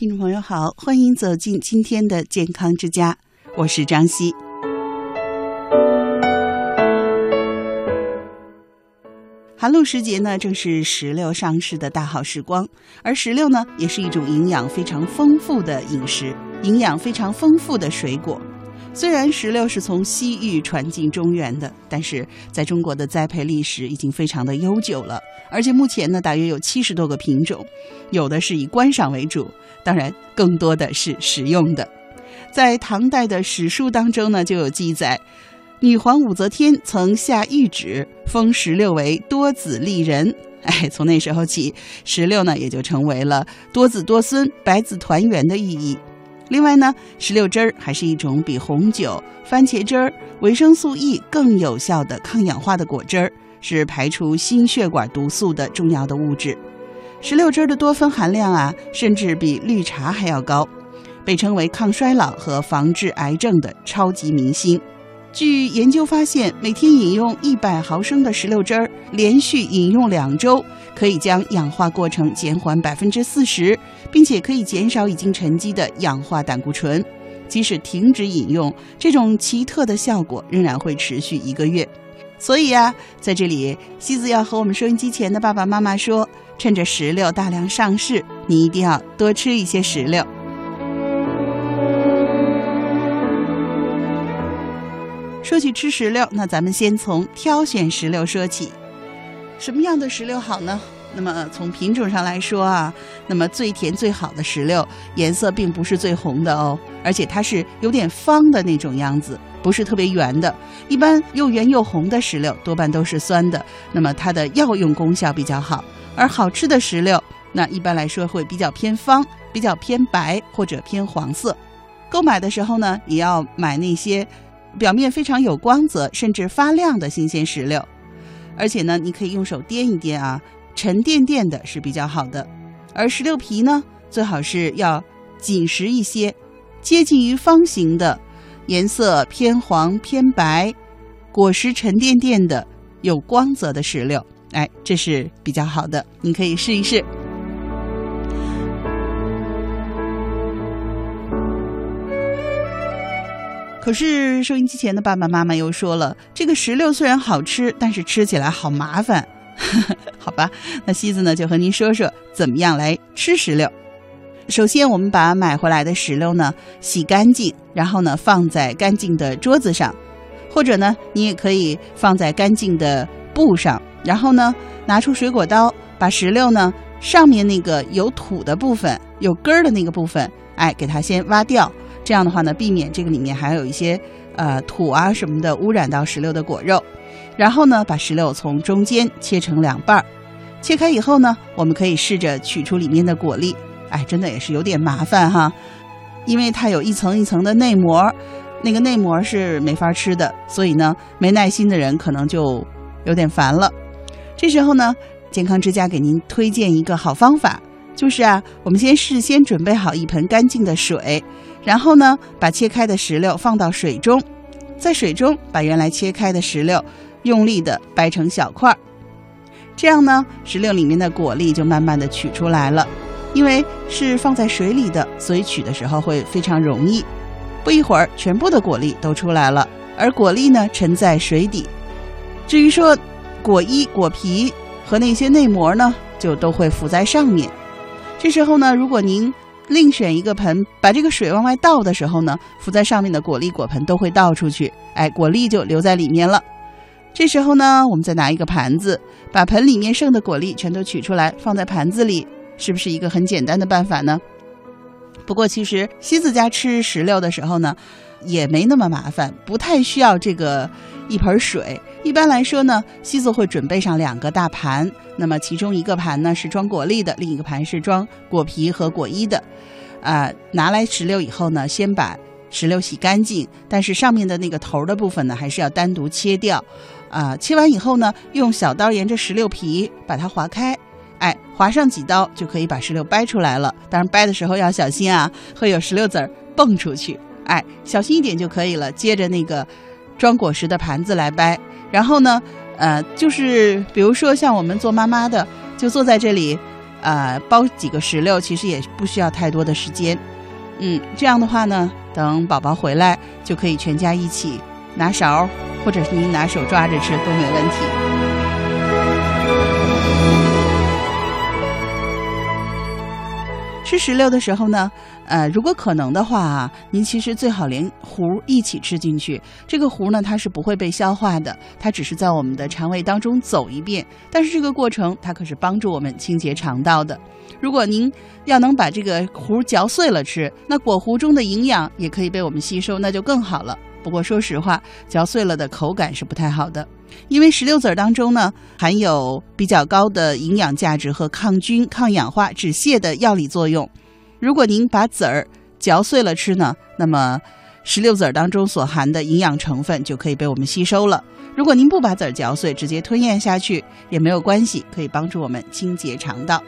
听众朋友好，欢迎走进今天的健康之家，我是张希。寒露时节呢，正是石榴上市的大好时光，而石榴呢，也是一种营养非常丰富的饮食，营养非常丰富的水果。虽然石榴是从西域传进中原的，但是在中国的栽培历史已经非常的悠久了，而且目前呢，大约有七十多个品种，有的是以观赏为主，当然更多的是食用的。在唐代的史书当中呢，就有记载，女皇武则天曾下谕旨封石榴为多子丽人。哎，从那时候起，石榴呢也就成为了多子多孙、百子团圆的寓意。另外呢，石榴汁儿还是一种比红酒、番茄汁儿、维生素 E 更有效的抗氧化的果汁儿，是排除心血管毒素的重要的物质。石榴汁儿的多酚含量啊，甚至比绿茶还要高，被称为抗衰老和防治癌症的超级明星。据研究发现，每天饮用一百毫升的石榴汁儿，连续饮用两周，可以将氧化过程减缓百分之四十，并且可以减少已经沉积的氧化胆固醇。即使停止饮用，这种奇特的效果仍然会持续一个月。所以啊，在这里，西子要和我们收音机前的爸爸妈妈说：趁着石榴大量上市，你一定要多吃一些石榴。说起吃石榴，那咱们先从挑选石榴说起。什么样的石榴好呢？那么从品种上来说啊，那么最甜最好的石榴颜色并不是最红的哦，而且它是有点方的那种样子，不是特别圆的。一般又圆又红的石榴多半都是酸的，那么它的药用功效比较好。而好吃的石榴，那一般来说会比较偏方，比较偏白或者偏黄色。购买的时候呢，也要买那些。表面非常有光泽，甚至发亮的新鲜石榴，而且呢，你可以用手掂一掂啊，沉甸甸的是比较好的。而石榴皮呢，最好是要紧实一些，接近于方形的，颜色偏黄偏白，果实沉甸甸的，有光泽的石榴，哎，这是比较好的，你可以试一试。可是收音机前的爸爸妈妈又说了，这个石榴虽然好吃，但是吃起来好麻烦。好吧，那西子呢就和您说说怎么样来吃石榴。首先，我们把买回来的石榴呢洗干净，然后呢放在干净的桌子上，或者呢你也可以放在干净的布上，然后呢拿出水果刀，把石榴呢上面那个有土的部分、有根儿的那个部分，哎，给它先挖掉。这样的话呢，避免这个里面还有一些呃土啊什么的污染到石榴的果肉。然后呢，把石榴从中间切成两半儿，切开以后呢，我们可以试着取出里面的果粒。哎，真的也是有点麻烦哈，因为它有一层一层的内膜，那个内膜是没法吃的，所以呢，没耐心的人可能就有点烦了。这时候呢，健康之家给您推荐一个好方法，就是啊，我们先事先准备好一盆干净的水。然后呢，把切开的石榴放到水中，在水中把原来切开的石榴用力的掰成小块儿，这样呢，石榴里面的果粒就慢慢的取出来了。因为是放在水里的，所以取的时候会非常容易。不一会儿，全部的果粒都出来了，而果粒呢沉在水底。至于说果衣、果皮和那些内膜呢，就都会浮在上面。这时候呢，如果您另选一个盆，把这个水往外倒的时候呢，浮在上面的果粒、果盆都会倒出去，哎，果粒就留在里面了。这时候呢，我们再拿一个盘子，把盆里面剩的果粒全都取出来，放在盘子里，是不是一个很简单的办法呢？不过，其实西子家吃石榴的时候呢，也没那么麻烦，不太需要这个一盆水。一般来说呢，西子会准备上两个大盘，那么其中一个盘呢是装果粒的，另一个盘是装果皮和果衣的。啊，拿来石榴以后呢，先把石榴洗干净，但是上面的那个头的部分呢，还是要单独切掉。啊，切完以后呢，用小刀沿着石榴皮把它划开，哎，划上几刀就可以把石榴掰出来了。当然，掰的时候要小心啊，会有石榴籽儿蹦出去。哎，小心一点就可以了。接着那个装果实的盘子来掰，然后呢，呃，就是比如说像我们做妈妈的，就坐在这里。呃，剥几个石榴其实也不需要太多的时间。嗯，这样的话呢，等宝宝回来就可以全家一起拿勺，或者是您拿手抓着吃都没问题。吃石榴的时候呢，呃，如果可能的话啊，您其实最好连核一起吃进去。这个核呢，它是不会被消化的，它只是在我们的肠胃当中走一遍。但是这个过程，它可是帮助我们清洁肠道的。如果您要能把这个核嚼碎了吃，那果核中的营养也可以被我们吸收，那就更好了。不过说实话，嚼碎了的口感是不太好的，因为石榴籽儿当中呢含有比较高的营养价值和抗菌、抗氧化、止泻的药理作用。如果您把籽儿嚼碎了吃呢，那么石榴籽儿当中所含的营养成分就可以被我们吸收了。如果您不把籽儿嚼碎，直接吞咽下去也没有关系，可以帮助我们清洁肠道。